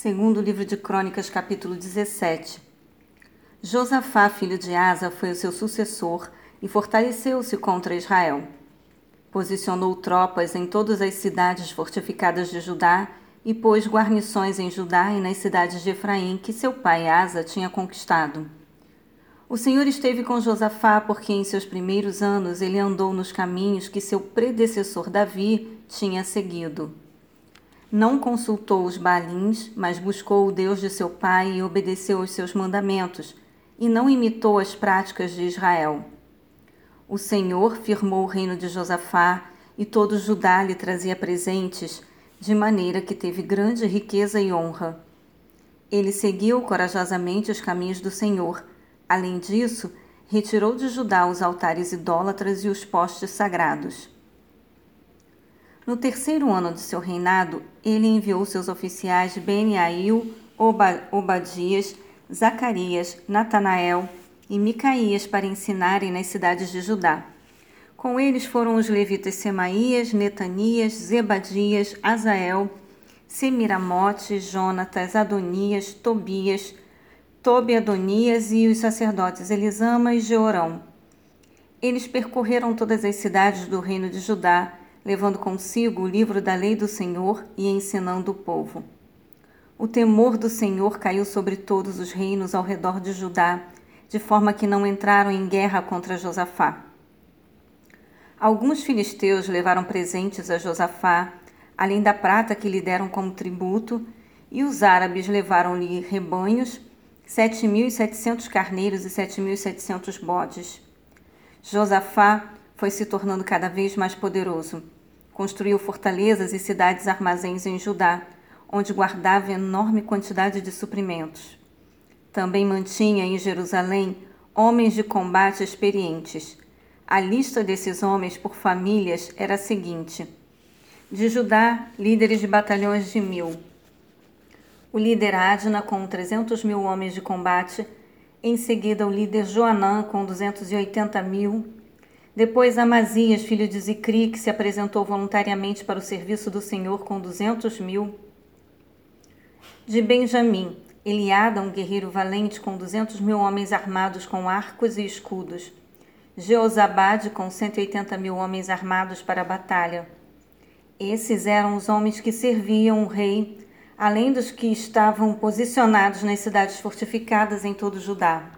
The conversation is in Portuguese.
Segundo livro de Crônicas, capítulo 17. Josafá, filho de Asa, foi o seu sucessor e fortaleceu-se contra Israel. Posicionou tropas em todas as cidades fortificadas de Judá e pôs guarnições em Judá e nas cidades de Efraim que seu pai Asa tinha conquistado. O Senhor esteve com Josafá porque em seus primeiros anos ele andou nos caminhos que seu predecessor Davi tinha seguido. Não consultou os Balins, mas buscou o Deus de seu pai e obedeceu aos seus mandamentos, e não imitou as práticas de Israel. O Senhor firmou o reino de Josafá, e todo Judá lhe trazia presentes, de maneira que teve grande riqueza e honra. Ele seguiu corajosamente os caminhos do Senhor. Além disso, retirou de Judá os altares idólatras e os postes sagrados. No terceiro ano de seu reinado, ele enviou seus oficiais Beniail, Obadias, Zacarias, Natanael e Micaías para ensinarem nas cidades de Judá. Com eles foram os levitas Semaías, Netanias, Zebadias, Azael, Semiramote, Jonatas, Adonias, Tobias, Tobi Adonias e os sacerdotes Elisama e Jeorão. Eles percorreram todas as cidades do reino de Judá, levando consigo o livro da lei do Senhor e ensinando o povo. O temor do Senhor caiu sobre todos os reinos ao redor de Judá, de forma que não entraram em guerra contra Josafá. Alguns filisteus levaram presentes a Josafá, além da prata que lhe deram como tributo, e os árabes levaram-lhe rebanhos, sete mil e setecentos carneiros e sete mil e setecentos bodes. Josafá foi se tornando cada vez mais poderoso. Construiu fortalezas e cidades armazéns em Judá, onde guardava enorme quantidade de suprimentos. Também mantinha em Jerusalém homens de combate experientes. A lista desses homens por famílias era a seguinte: de Judá, líderes de batalhões de mil. O líder Adna, com 300 mil homens de combate. Em seguida, o líder Joanã, com 280 mil. Depois Amazias, filho de Zicri, que se apresentou voluntariamente para o serviço do Senhor com duzentos mil. De Benjamim, Eliada, um guerreiro valente com duzentos mil homens armados com arcos e escudos. Jeozabade, com cento e oitenta mil homens armados para a batalha. Esses eram os homens que serviam o rei, além dos que estavam posicionados nas cidades fortificadas em todo Judá.